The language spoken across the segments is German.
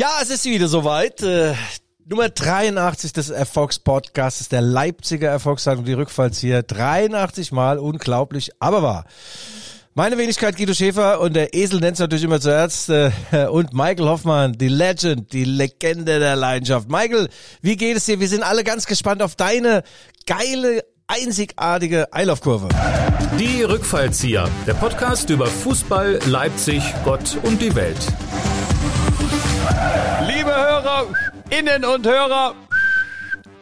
Ja, es ist wieder soweit. Äh, Nummer 83 des Erfolgspodcasts, der Leipziger Erfolgszeitung, die Rückfallzieher. 83 Mal, unglaublich, aber wahr. Meine Wenigkeit Guido Schäfer und der Esel nennt es natürlich immer zuerst äh, und Michael Hoffmann, die Legend, die Legende der Leidenschaft. Michael, wie geht es dir? Wir sind alle ganz gespannt auf deine geile, einzigartige Eilaufkurve. Die Rückfallzieher, der Podcast über Fußball, Leipzig, Gott und die Welt. Hörer, Innen und Hörer,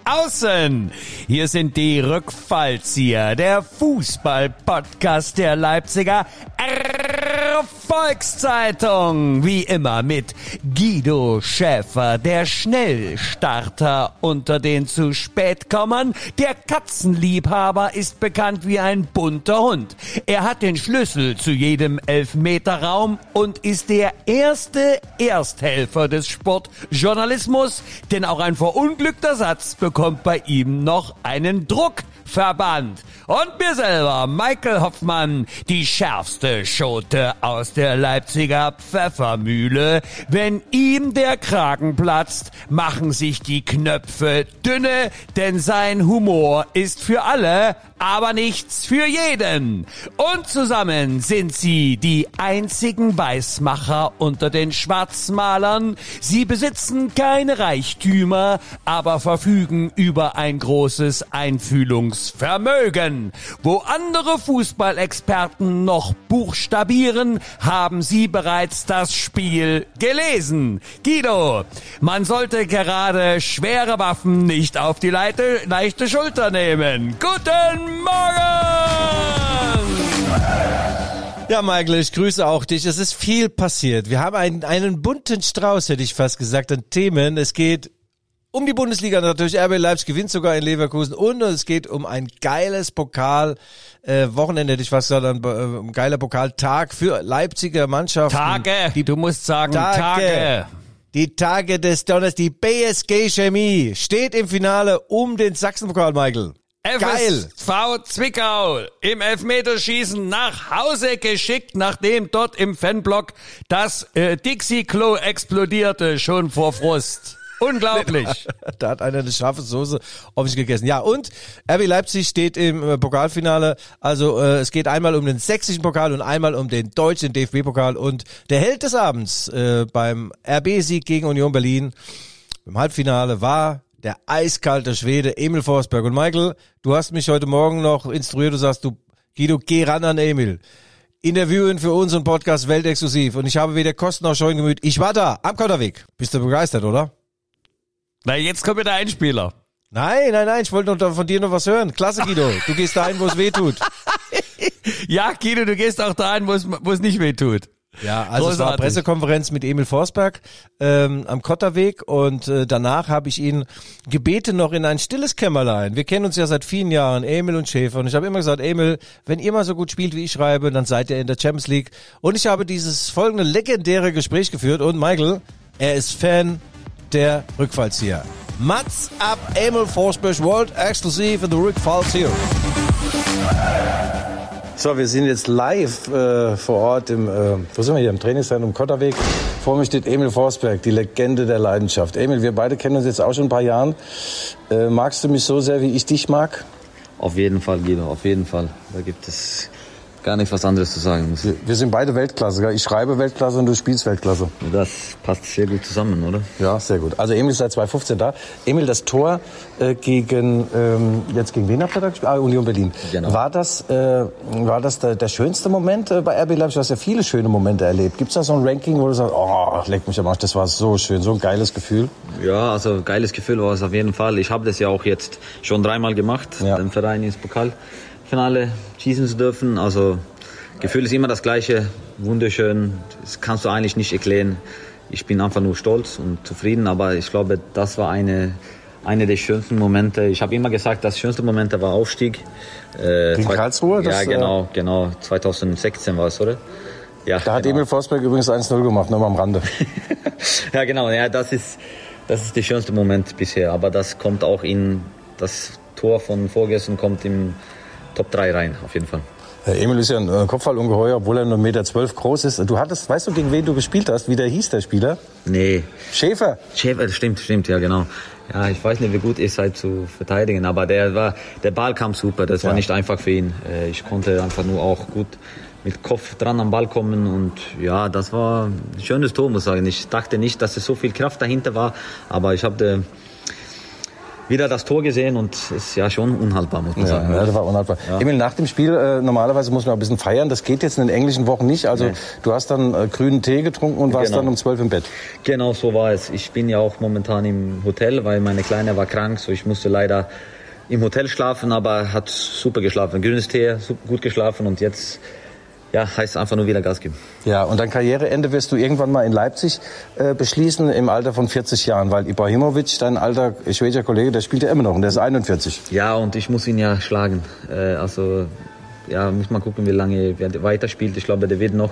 außen. Hier sind die Rückfallzieher, der Fußball-Podcast der Leipziger Volkszeitung. Wie immer mit Guido Schäfer, der Schnellstarter unter den zu spätkommern. Der Katzenliebhaber ist bekannt wie ein bunter Hund. Er hat den Schlüssel zu jedem Elfmeterraum und ist der erste Ersthelfer des Sportjournalismus, denn auch ein verunglückter Satz bekommt bei ihm noch einen Druck. Verband. Und mir selber, Michael Hoffmann, die schärfste Schote aus der Leipziger Pfeffermühle. Wenn ihm der Kragen platzt, machen sich die Knöpfe dünne, denn sein Humor ist für alle, aber nichts für jeden. Und zusammen sind sie die einzigen Weißmacher unter den Schwarzmalern. Sie besitzen keine Reichtümer, aber verfügen über ein großes Einfühlungsvermögen. Wo andere Fußballexperten noch buchstabieren, haben sie bereits das Spiel gelesen. Guido, man sollte gerade schwere Waffen nicht auf die leichte, leichte Schulter nehmen. Guten Morgen! Ja, Michael, ich grüße auch dich. Es ist viel passiert. Wir haben einen, einen bunten Strauß, hätte ich fast gesagt, an Themen. Es geht um die Bundesliga natürlich. RB Leipzig gewinnt sogar in Leverkusen und es geht um ein geiles Pokal äh, Wochenende, hätte ich fast gesagt, ein, äh, ein geiler Pokaltag für Leipziger Mannschaften. Tage, die, du musst sagen Tage. Tage. Die Tage des Donners, die BSG Chemie steht im Finale um den Sachsenpokal, Michael. Geil. FSV Zwickau im Elfmeterschießen nach Hause geschickt, nachdem dort im Fanblock das äh, Dixie-Klo explodierte, schon vor Frust. Unglaublich. da hat einer eine scharfe Soße auf sich gegessen. Ja, und RB Leipzig steht im äh, Pokalfinale. Also äh, es geht einmal um den sächsischen Pokal und einmal um den deutschen DFB-Pokal. Und der Held des Abends äh, beim RB-Sieg gegen Union Berlin im Halbfinale war der eiskalte Schwede Emil Forsberg. Und Michael, du hast mich heute Morgen noch instruiert, du sagst, du, Guido, geh ran an Emil. Interviewen für unseren Podcast Weltexklusiv. Und ich habe weder Kosten noch Scheuen gemüht. Ich war da, am Kotterweg. Bist du begeistert, oder? Na, jetzt kommt wieder ein Spieler. Nein, nein, nein, ich wollte noch von dir noch was hören. Klasse, Guido. Du gehst dahin, wo es weh tut. ja, Guido, du gehst auch dahin, wo es, wo es nicht weh tut. Ja, also Großartig. es war Pressekonferenz mit Emil Forsberg ähm, am Kotterweg und äh, danach habe ich ihn gebeten noch in ein stilles Kämmerlein. Wir kennen uns ja seit vielen Jahren, Emil und Schäfer und ich habe immer gesagt, Emil, wenn ihr mal so gut spielt wie ich schreibe, dann seid ihr in der Champions League und ich habe dieses folgende legendäre Gespräch geführt und Michael, er ist Fan der Rückfallzieher. Mats ab Emil Forsberg World Exclusive in the Rückfallzieher. So, wir sind jetzt live äh, vor Ort im, äh, wo sind wir hier, im Trainingszentrum Kotterweg. Vor mir steht Emil Forsberg, die Legende der Leidenschaft. Emil, wir beide kennen uns jetzt auch schon ein paar Jahren. Äh, magst du mich so sehr, wie ich dich mag? Auf jeden Fall, Guido, auf jeden Fall. Da gibt es gar nichts was anderes zu sagen. Wir, wir sind beide Weltklasse. Ich schreibe Weltklasse und du spielst Weltklasse. Das passt sehr gut zusammen, oder? Ja, sehr gut. Also Emil ist seit 2015 da. Emil, das Tor äh, gegen, ähm, jetzt gegen wen habt ihr da gespielt? Ah, Union Berlin. Genau. War das, äh, war das der, der schönste Moment äh, bei RB Leipzig? Du hast ja viele schöne Momente erlebt. Gibt es da so ein Ranking, wo du sagst, oh, leck mich am Arsch, das war so schön, so ein geiles Gefühl? Ja, also geiles Gefühl war es auf jeden Fall. Ich habe das ja auch jetzt schon dreimal gemacht, ja. den Verein ins Pokal. Finale schießen zu dürfen. Also Gefühl ist immer das gleiche, wunderschön. Das kannst du eigentlich nicht erklären. Ich bin einfach nur stolz und zufrieden, aber ich glaube, das war eine eine der schönsten Momente. Ich habe immer gesagt, das schönste Momente war Aufstieg. Äh, Gegen Karlsruhe? Ja, genau, äh, genau. 2016 war es, oder? Ja, da hat genau. Emil Forsberg übrigens 1-0 gemacht, nur mal am Rande. ja, genau. Ja, das ist, das ist der schönste Moment bisher. Aber das kommt auch in das Tor von vorgestern kommt im Top 3 rein, auf jeden Fall. Äh, Emil ist ja ein äh, Kopfballungeheuer, obwohl er nur 1,12 Meter groß ist. Du hattest, weißt du, gegen wen du gespielt hast? Wie der hieß, der Spieler? Nee, Schäfer. Schäfer, stimmt, stimmt, ja genau. Ja, ich weiß nicht, wie gut ihr seid zu verteidigen, aber der war, der Ball kam super. Das war nicht einfach für ihn. Äh, Ich konnte einfach nur auch gut mit Kopf dran am Ball kommen und ja, das war ein schönes Tor, muss ich sagen. Ich dachte nicht, dass es so viel Kraft dahinter war, aber ich habe wieder das Tor gesehen und es ist ja schon unhaltbar, muss man Ja, sagen. ja, das war unhaltbar. Emil, nach dem Spiel, äh, normalerweise muss man ein bisschen feiern. Das geht jetzt in den englischen Wochen nicht. Also Nee. du hast dann äh, grünen Tee getrunken und warst Genau. dann um 12 im Bett. Genau so war es. Ich bin ja auch momentan im Hotel, weil meine Kleine war krank, so ich musste leider im Hotel schlafen, aber hat super geschlafen. Grünes Tee, gut geschlafen und jetzt ja, heißt einfach nur wieder Gas geben. Ja, und dein Karriereende wirst du irgendwann mal in Leipzig äh, beschließen im Alter von 40 Jahren, weil Ibrahimovic, dein alter schwedischer Kollege, der spielt ja immer noch und der ist 41. Ja, und ich muss ihn ja schlagen. Äh, also ja, muss mal gucken, wie lange er weiterspielt. Ich glaube, der wird noch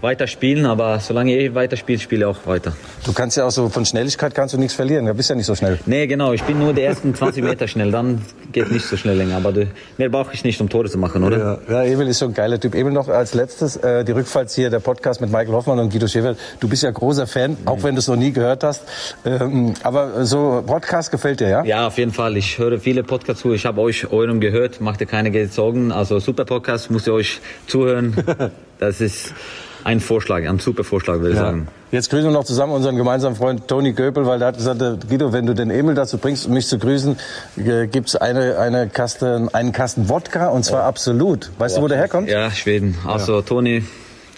weiter spielen, aber solange er weiterspielt, spiele ich auch weiter. Du kannst ja auch so von Schnelligkeit kannst du nichts verlieren. Du bist ja nicht so schnell. Nee, genau, ich bin nur die ersten 20 Meter schnell, dann geht nicht so schnell länger. Aber mehr brauche ich nicht, um Tore zu machen, oder? Ja, ja, Emil ist so ein geiler Typ. Emil noch als letztes äh, die Rückfallzieher der Podcast mit Michael Hoffmann und Guido Schäfer. Du bist ja großer Fan, auch wenn du es noch nie gehört hast. Ähm, aber so Podcast gefällt dir, ja? Ja, auf jeden Fall. Ich höre viele Podcasts zu. Ich habe euch eurem gehört. Macht ihr keine Sorgen. Also super Podcast, müsst ihr euch zuhören. Das ist ein Vorschlag, ein super Vorschlag, würde ich sagen. Jetzt grüßen wir noch zusammen unseren gemeinsamen Freund Toni Göpel, weil der hat gesagt, äh, Guido, wenn du den Emil dazu bringst, mich zu grüßen, äh, gibt's eine, eine Kasten, einen Kasten Wodka und zwar absolut. Weißt du, wo der herkommt? Ja, Schweden. Also Toni,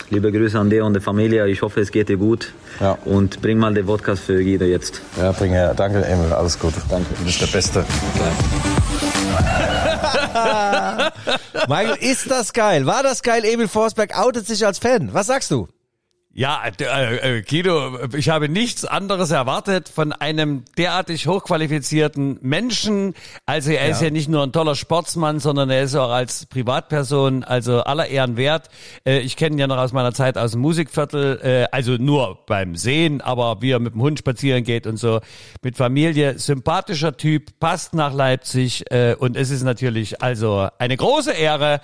liebe Grüße an dir und der Familie. Ich hoffe, es geht dir gut. Ja. Und bring mal den Podcast für Guido jetzt. Ja, bring her. Danke, Emil. Alles gut. Danke. Du bist der Beste. Michael, ist das geil? War das geil? Emil Forsberg outet sich als Fan. Was sagst du? Ja, äh, äh, Guido, ich habe nichts anderes erwartet von einem derartig hochqualifizierten Menschen. Also er ist ja nicht nur ein toller Sportsmann, sondern er ist auch als Privatperson, also aller Ehren wert. Äh, ich kenne ihn ja noch aus meiner Zeit aus dem Musikviertel, äh, also nur beim Sehen, aber wie er mit dem Hund spazieren geht und so, mit Familie, sympathischer Typ, passt nach Leipzig äh, und es ist natürlich also eine große Ehre,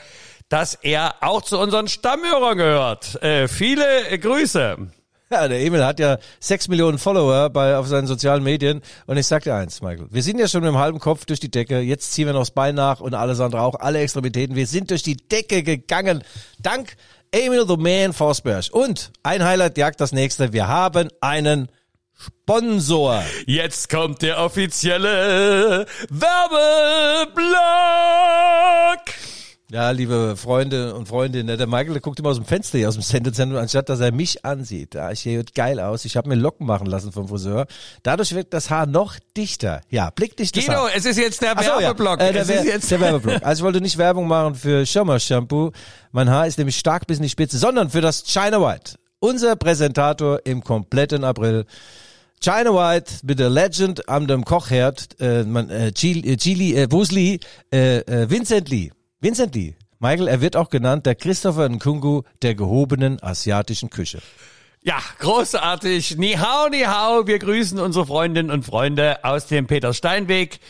dass er auch zu unseren Stammhörern gehört. Äh, viele Grüße. Ja, der Emil hat ja sechs Millionen Follower bei, auf seinen sozialen Medien. Und ich sag dir eins, Michael. Wir sind ja schon mit dem halben Kopf durch die Decke. Jetzt ziehen wir noch das Bein nach und alles andere auch, alle Extremitäten. Wir sind durch die Decke gegangen. Dank Emil the Man Forsberg. Und ein Highlight jagt das nächste. Wir haben einen Sponsor. Jetzt kommt der offizielle Werbeblock. Ja, liebe Freunde und Freundinnen, der Michael der guckt immer aus dem Fenster hier aus dem Sendezentrum, anstatt dass er mich ansieht. Ja, ich sehe geil aus. Ich habe mir Locken machen lassen vom Friseur. Dadurch wird das Haar noch dichter. Ja, blickdichtes Guido, Haar. es ist jetzt der so, Werbeblock. Ja. Äh, der, es ist jetzt der Werbeblock. Also ich wollte nicht Werbung machen für Schirmer Shampoo. Mein Haar ist nämlich stark bis in die Spitze, sondern für das China White. Unser Präsentator im kompletten April. China White mit der Legend am dem Kochherd, äh, man, äh, Chili, äh, Chili äh, Bruce Lee, äh, äh, Vincent Lee. Vincent Lee. Michael, er wird auch genannt der Christopher Nkungu der gehobenen asiatischen Küche. Ja, großartig. Ni hao, ni hao. Wir grüßen unsere Freundinnen und Freunde aus dem Peter Steinweg.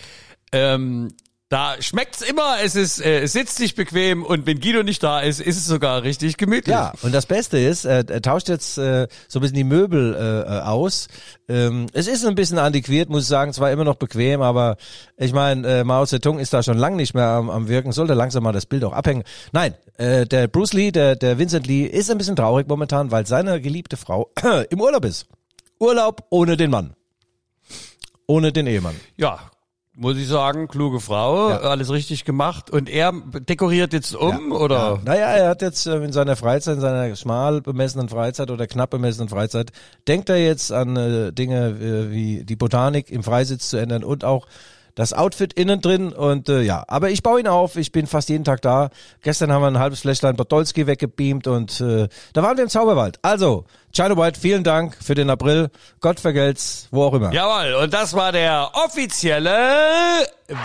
Ähm, da schmeckt's immer, es ist, äh, es sitzt sich bequem und wenn Guido nicht da ist, ist es sogar richtig gemütlich. Ja, und das Beste ist, äh, er tauscht jetzt äh, so ein bisschen die Möbel äh, äh, aus. Ähm, es ist ein bisschen antiquiert, muss ich sagen, zwar immer noch bequem, aber ich meine, äh, Mao Zedong ist da schon lang nicht mehr am, am Wirken, sollte langsam mal das Bild auch abhängen. Nein, äh, der Bruce Lee, der, der Vincent Lee ist ein bisschen traurig momentan, weil seine geliebte Frau im Urlaub ist. Urlaub ohne den Mann. Ohne den Ehemann. Ja, muss ich sagen, kluge Frau, Ja. alles richtig gemacht. Und er dekoriert jetzt um, oder? Naja, er hat jetzt äh, in seiner Freizeit, in seiner schmal bemessenen Freizeit oder knapp bemessenen Freizeit, denkt er jetzt an äh, Dinge äh, wie die Botanik im Freisitz zu ändern und auch das Outfit innen drin und äh, ja, aber ich baue ihn auf, ich bin fast jeden Tag da. Gestern haben wir ein halbes Fläschlein Podolski weggebeamt und äh, da waren wir im Zauberwald. Also, China White, vielen Dank für den April. Gott vergelt's, wo auch immer. Jawohl, und das war der offizielle Werbeblock.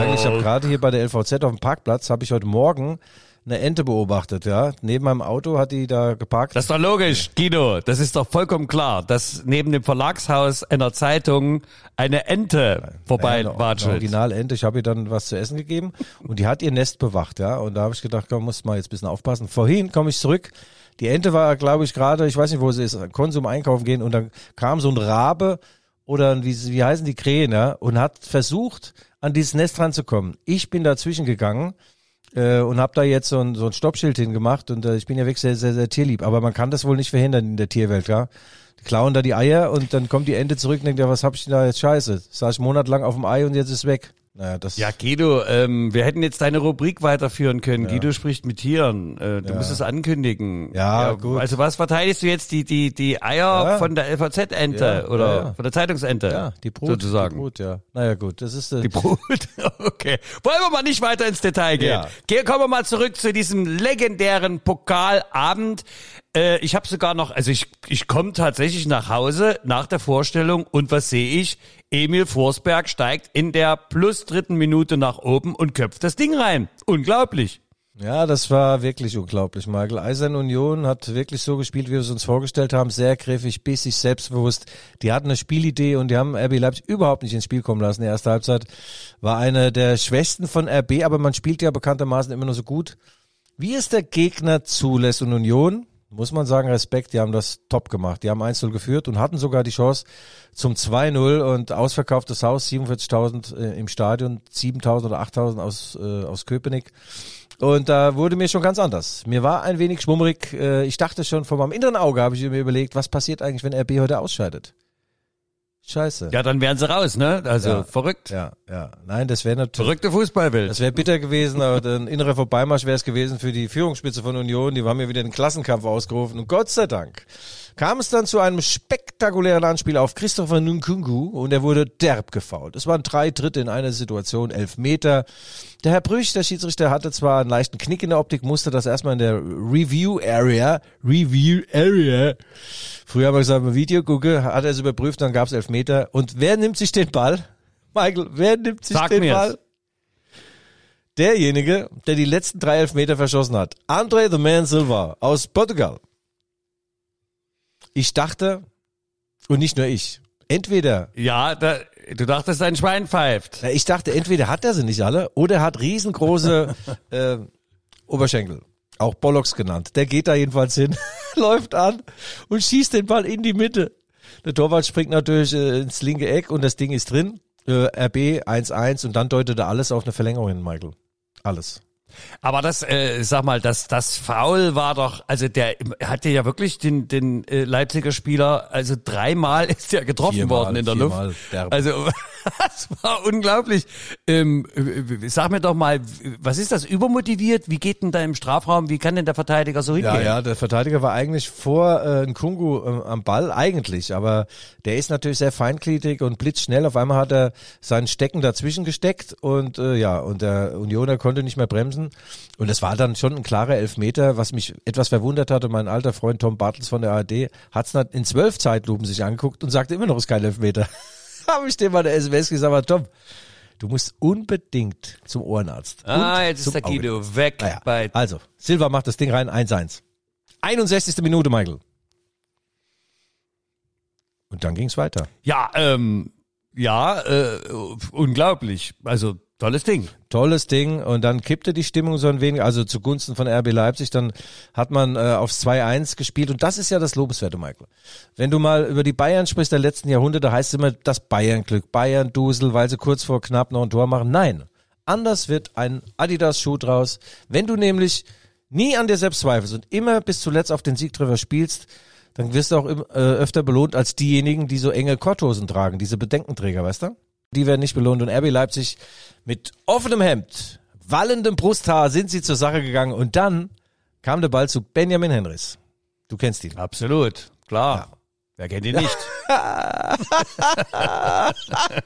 Eigentlich, ich habe gerade hier bei der LVZ auf dem Parkplatz, habe ich heute Morgen eine Ente beobachtet, ja. Neben meinem Auto hat die da geparkt. Das ist doch logisch, Guido. Das ist doch vollkommen klar, dass neben dem Verlagshaus einer Zeitung eine Ente vorbei Eine watschelt. Originalente. Ich habe ihr dann was zu essen gegeben und die hat ihr Nest bewacht, ja. Und da habe ich gedacht, komm, muss mal jetzt ein bisschen aufpassen. Vorhin komme ich zurück. Die Ente war, glaube ich, gerade, ich weiß nicht, wo sie ist, Konsum einkaufen gehen und dann kam so ein Rabe oder wie, wie heißen die Krähen, ja, und hat versucht, an dieses Nest ranzukommen. Ich bin dazwischen gegangen äh, und habe da jetzt so ein, so ein Stoppschild hingemacht und äh, ich bin ja wirklich sehr, sehr, sehr tierlieb. Aber man kann das wohl nicht verhindern in der Tierwelt, ja. Die klauen da die Eier und dann kommt die Ente zurück und denkt, ja, was hab ich denn da jetzt scheiße? Saß ich monatelang auf dem Ei und jetzt ist weg. Naja, das Ja, Guido, ähm, wir hätten jetzt deine Rubrik weiterführen können. Guido spricht mit Tieren. Äh, du musst es ankündigen. Ja, gut. Also was verteidigst du jetzt? Die, die, die Eier Ja. von der LVZ-Ente Ja, oder ja, ja. von der Zeitungsente? ja, die Brut, Sozusagen. Die Brut, ja. Naja, gut, das ist äh, Die Brut. Okay. Wollen wir mal nicht weiter ins Detail gehen. Ja. Geh, kommen wir mal zurück zu diesem legendären Pokalabend. Äh, ich habe sogar noch, also ich, ich komme tatsächlich nach Hause nach der Vorstellung und was sehe ich? Emil Forsberg steigt in der plus dritten Minute nach oben und köpft das Ding rein. Unglaublich. Ja, das war wirklich unglaublich, Michael. Eisern Union hat wirklich so gespielt, wie wir es uns vorgestellt haben. Sehr griffig, bissig, selbstbewusst. Die hatten eine Spielidee und die haben RB Leipzig überhaupt nicht ins Spiel kommen lassen. Die erste Halbzeit war eine der schwächsten von RB, aber man spielt ja bekanntermaßen immer nur so gut. Wie es der Gegner zulässt und Union, muss man sagen, Respekt, die haben das top gemacht. Die haben 1-0 geführt und hatten sogar die Chance zum 2-0 und ausverkauftes Haus, 47.000 äh, im Stadion, 7.000 oder 8.000 aus, äh, aus Köpenick. Und da wurde mir schon ganz anders. Mir war ein wenig schwummerig. Äh, ich dachte schon vor meinem inneren Auge, habe ich mir überlegt, was passiert eigentlich, wenn RB heute ausscheidet? Scheiße. Ja, dann wären sie raus, ne? Also Ja. verrückt. ja, ja. Nein, das wäre natürlich. Verrückte Fußballwelt. Das wäre bitter gewesen, aber ein innerer Vorbeimarsch wäre es gewesen für die Führungsspitze von Union. Die haben ja wieder den Klassenkampf ausgerufen. Und Gott sei Dank kam es dann zu einem spektakulären Anspiel auf Christopher Nkunku und er wurde derb gefault. Es waren drei Dritte in einer Situation, elf Meter. Der Herr Brüch, der Schiedsrichter, hatte zwar einen leichten Knick in der Optik, musste das erstmal in der Review Area, Review Area, früher haben wir gesagt, im Video gucke, hat er es überprüft, dann gab es elf Meter. Und wer nimmt sich den Ball? Michael, wer nimmt sich Sag den mir's. Ball? derjenige, der die letzten drei Elfmeter verschossen hat. André the Man Silva aus Portugal. Ich dachte, und nicht nur ich, entweder, Ja, da, du dachtest, ein Schwein pfeift. ich dachte, entweder hat er sie nicht alle oder er hat riesengroße äh, Oberschenkel. Auch Bollocks genannt. Der geht da jedenfalls hin, läuft an und schießt den Ball in die Mitte. Der Torwart springt natürlich äh, ins linke Eck und das Ding ist drin. Äh, RB 1-1 und dann deutet er alles auf eine Verlängerung hin, Michael. Alles. Aber das, äh, sag mal, das, das Foul war doch, also der hatte ja wirklich den, den äh, Leipziger Spieler, also dreimal ist er getroffen Viermal, worden in der Luft. derb. Also das war unglaublich. Ähm, äh, sag mir doch mal, was ist das übermotiviert? Wie geht denn da im Strafraum? Wie kann denn der Verteidiger so hingehen? Ja, ja, der Verteidiger war eigentlich vor äh, Nkungu äh, am Ball, eigentlich, aber der ist natürlich sehr feingliedrig und blitzschnell. Auf einmal hat er seinen Stecken dazwischen gesteckt und äh, ja, und der Unioner konnte nicht mehr bremsen. Und es war dann schon ein klarer Elfmeter, was mich etwas verwundert hatte. Mein alter Freund Tom Bartels von der ARD hat es in zwölf Zeitlupen sich angeguckt und sagte immer noch, es ist kein Elfmeter. Habe ich dem mal der SMS gesagt, aber Tom, du musst unbedingt zum Ohrenarzt. Ah, jetzt ist der Auge. Guido weg Naja, bei also, Silva macht das Ding rein, 1-1. 61. Minute, Michael. Und dann ging's weiter. Ja, ähm, ja, äh, unglaublich. Also tolles Ding. Tolles Ding und dann kippte die Stimmung so ein wenig, also zugunsten von RB Leipzig, dann hat man äh, aufs 2-1 gespielt und das ist ja das Lobenswerte, Michael. Wenn du mal über die Bayern sprichst der letzten Jahrhunderte, heißt es immer das Bayern-Glück, Bayern-Dusel, weil sie kurz vor knapp noch ein Tor machen. Nein, anders wird ein Adidas-Schuh draus. Wenn du nämlich nie an dir selbst zweifelst und immer bis zuletzt auf den Siegtreffer spielst, dann wirst du auch äh, öfter belohnt als diejenigen, die so enge Korthosen tragen, diese Bedenkenträger, weißt du? Die werden nicht belohnt und RB Leipzig mit offenem Hemd, wallendem Brusthaar sind sie zur Sache gegangen und dann kam der Ball zu Benjamin Henrys. Du kennst ihn. Absolut, klar. Wer kennt ihn nicht?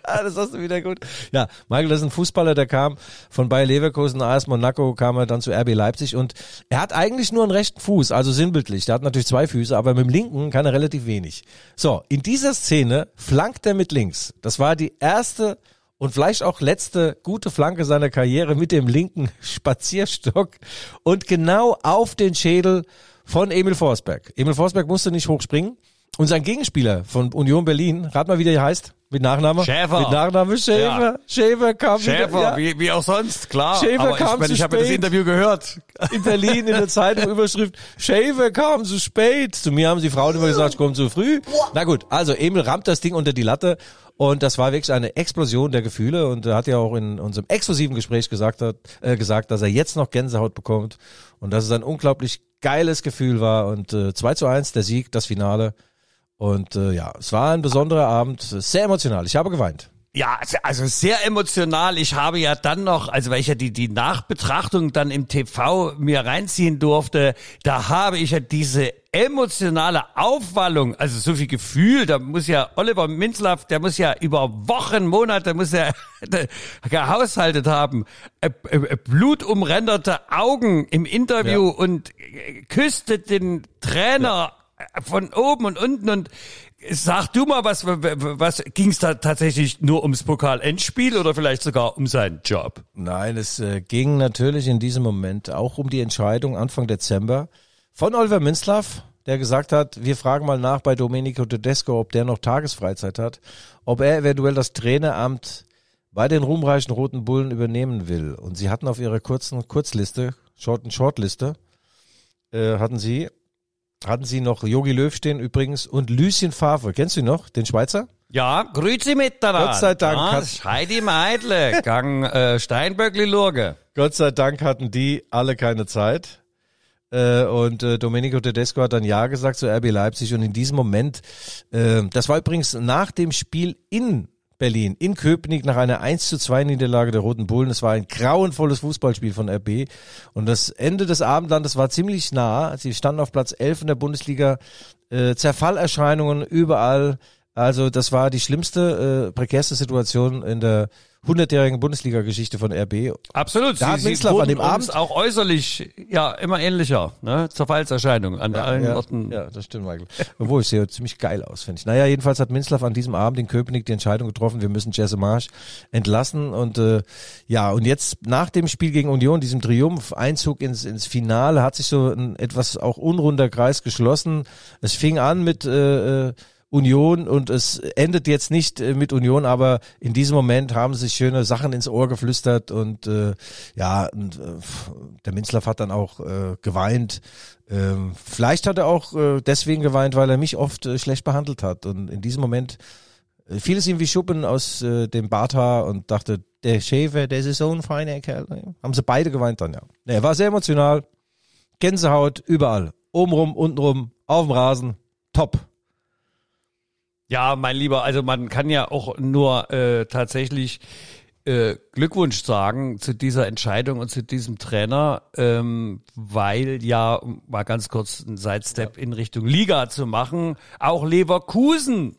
Das hast du wieder gut. Ja, Michael, das ist ein Fußballer, der kam von Bayer Leverkusen, AS Monaco, kam er dann zu RB Leipzig und er hat eigentlich nur einen rechten Fuß, also sinnbildlich. Der hat natürlich zwei Füße, aber mit dem linken kann er relativ wenig. So, in dieser Szene flankt er mit links. Das war die erste und vielleicht auch letzte gute Flanke seiner Karriere mit dem linken Spazierstock und genau auf den Schädel von Emil Forsberg. Emil Forsberg musste nicht hochspringen und sein Gegenspieler von Union Berlin, rat mal, wie der heißt, mit Nachname? Schäfer. Mit Nachname Schäfer. Ja. Schäfer kam Schäfer, wieder, ja, wie, wie auch sonst, klar. Schäfer aber kam ich, zu ich habe ja das. Interview gehört. in Berlin in der Zeitung Überschrift, Schäfer kam zu spät. Zu mir haben die Frauen immer gesagt, ich komme zu früh. Na gut, also Emil rammt das Ding unter die Latte und das war wirklich eine Explosion der Gefühle und er hat ja auch in unserem exklusiven Gespräch gesagt, hat, äh, gesagt, dass er jetzt noch Gänsehaut bekommt und dass es ein unglaublich geiles Gefühl war und äh, 2 zu 1 der Sieg, das Finale und äh, ja, es war ein besonderer Abend, sehr emotional. Ich habe geweint. Ja, also sehr emotional. Ich habe ja dann noch, also weil ich ja die, die Nachbetrachtung dann im TV mir reinziehen durfte, da habe ich ja diese emotionale Aufwallung, also so viel Gefühl, da muss ja Oliver Minzlaff, der muss ja über Wochen, Monate, muss er gehaushaltet haben, äh, äh, blutumränderte Augen im Interview Ja. und äh, küsste den Trainer von oben und unten und Sag du mal, was, was ging es da tatsächlich nur ums Pokal-Endspiel oder vielleicht sogar um seinen Job? Nein, es äh, ging natürlich in diesem Moment auch um die Entscheidung Anfang Dezember von Oliver Minzlaff, der gesagt hat, wir fragen mal nach bei Domenico Tedesco, ob der noch Tagesfreizeit hat, ob er eventuell das Traineramt bei den ruhmreichen Roten Bullen übernehmen will. Und sie hatten auf ihrer kurzen Kurzliste, Short Shortliste, äh, hatten sie hatten sie noch Jogi Löw stehen übrigens und Lucien Favre. Kennst du ihn noch, den Schweizer? Ja, grüezi miteinander. Gott sei Dank Ja, hat- Heidi Meidle, Gang äh, Steinböckli Lurge. Gott sei Dank hatten die alle keine Zeit. Äh, und äh, Domenico Tedesco hat dann Ja gesagt zu RB Leipzig. Und in diesem Moment, äh, das war übrigens nach dem Spiel in Berlin, in Köpenick, nach einer 1 zu 2 Niederlage der Roten Bullen. Es war ein grauenvolles Fußballspiel von RB. Und das Ende des Abendlandes war ziemlich nah. Sie standen auf Platz 11 in der Bundesliga. Äh, Zerfallerscheinungen überall. Also das war die schlimmste, äh, prekärste Situation in der hundertjährigen Bundesliga-Geschichte von RB. Absolut. Da hat Minzlaff an dem Abend- auch äußerlich ja immer ähnlicher, ne? Zerfallserscheinung an allen ja, Orten. Ja, das stimmt, Michael. Obwohl, es sieht ziemlich geil aus, finde ich. Naja, jedenfalls hat Minzlaff an diesem Abend in Köpenick die Entscheidung getroffen, wir müssen Jesse Marsch entlassen. Und äh, ja, und jetzt nach dem Spiel gegen Union, diesem Triumph, Einzug ins, ins Finale, hat sich so ein etwas auch unrunder Kreis geschlossen. Es fing an mit äh, äh, Union und es endet jetzt nicht äh, mit Union, aber in diesem Moment haben sich schöne Sachen ins Ohr geflüstert und äh, ja, und, äh, der Minzlaff hat dann auch äh, geweint. Ähm, vielleicht hat er auch äh, deswegen geweint, weil er mich oft äh, schlecht behandelt hat und in diesem Moment äh, fiel es ihm wie Schuppen aus äh, dem Barthaar und dachte, der Schäfer, der ist so ein feiner Kerl. Haben sie beide geweint dann, ja. Er war sehr emotional, Gänsehaut überall, obenrum, untenrum, auf dem Rasen, top. Ja, mein Lieber, also man kann ja auch nur äh, tatsächlich äh, Glückwunsch sagen zu dieser Entscheidung und zu diesem Trainer, ähm, weil ja, um mal ganz kurz ein Sidestep in Richtung Liga zu machen, auch Leverkusen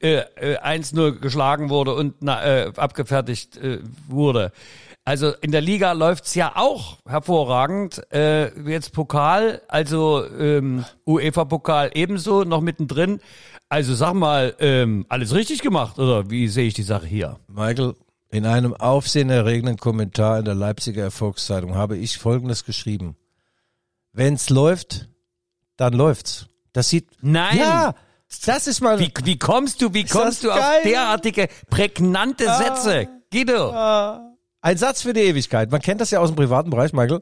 äh, äh, 1-0 geschlagen wurde und na, äh, abgefertigt äh, wurde. Also in der Liga läuft's ja auch hervorragend. Äh, jetzt Pokal, also ähm, UEFA-Pokal ebenso noch mittendrin. Also sag mal, ähm, alles richtig gemacht oder wie sehe ich die Sache hier? Michael, in einem aufsehenerregenden Kommentar in der Leipziger Erfolgszeitung habe ich Folgendes geschrieben. Wenn's läuft, dann läuft's. Das sieht... Nein! Ja, das ist mal... Wie, wie kommst du, wie kommst du auf derartige prägnante Sätze? Guido. Ein Satz für die Ewigkeit. Man kennt das ja aus dem privaten Bereich, Michael.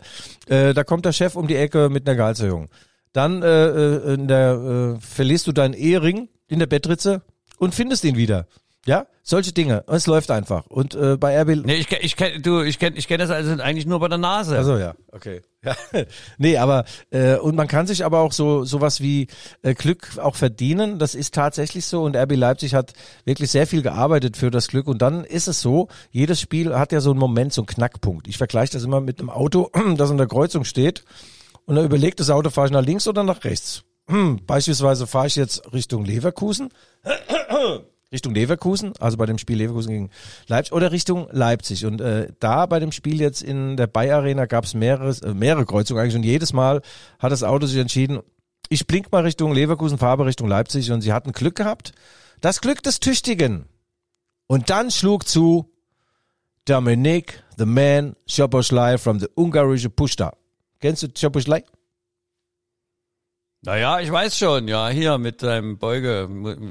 Äh, da kommt der Chef um die Ecke mit einer Gehaltserhöhung. Dann äh, äh, in der, äh, verlierst du deinen Ehering in der Bettritze und findest ihn wieder. Ja, solche Dinge. Und es läuft einfach. Und äh, bei RB... Nee, ich, kenn- ich kenn, du, ich kenn, ich kenn das also eigentlich nur bei der Nase. Also ja, okay. Ja. nee, aber äh, und man kann sich aber auch so sowas wie äh, Glück auch verdienen. Das ist tatsächlich so und RB Leipzig hat wirklich sehr viel gearbeitet für das Glück und dann ist es so, jedes Spiel hat ja so einen Moment, so einen Knackpunkt. Ich vergleiche das immer mit einem Auto, das an der Kreuzung steht und dann überlegt das Auto, fahre ich nach links oder nach rechts. Hm, Beispielsweise fahre ich jetzt Richtung Leverkusen Richtung Leverkusen, also bei dem Spiel Leverkusen gegen Leipzig oder Richtung Leipzig. Und äh, da bei dem Spiel jetzt in der Bay Arena gab es mehrere, äh, mehrere Kreuzungen eigentlich und jedes Mal hat das Auto sich entschieden, ich blink mal Richtung Leverkusen, fahre Richtung Leipzig und sie hatten Glück gehabt. Das Glück des Tüchtigen. Und dann schlug zu Dominik, the man, Szoboszlai from the ungarische Pushta. Kennst du Szoboszlai? Naja, ich weiß schon, ja, hier mit deinem Beuge.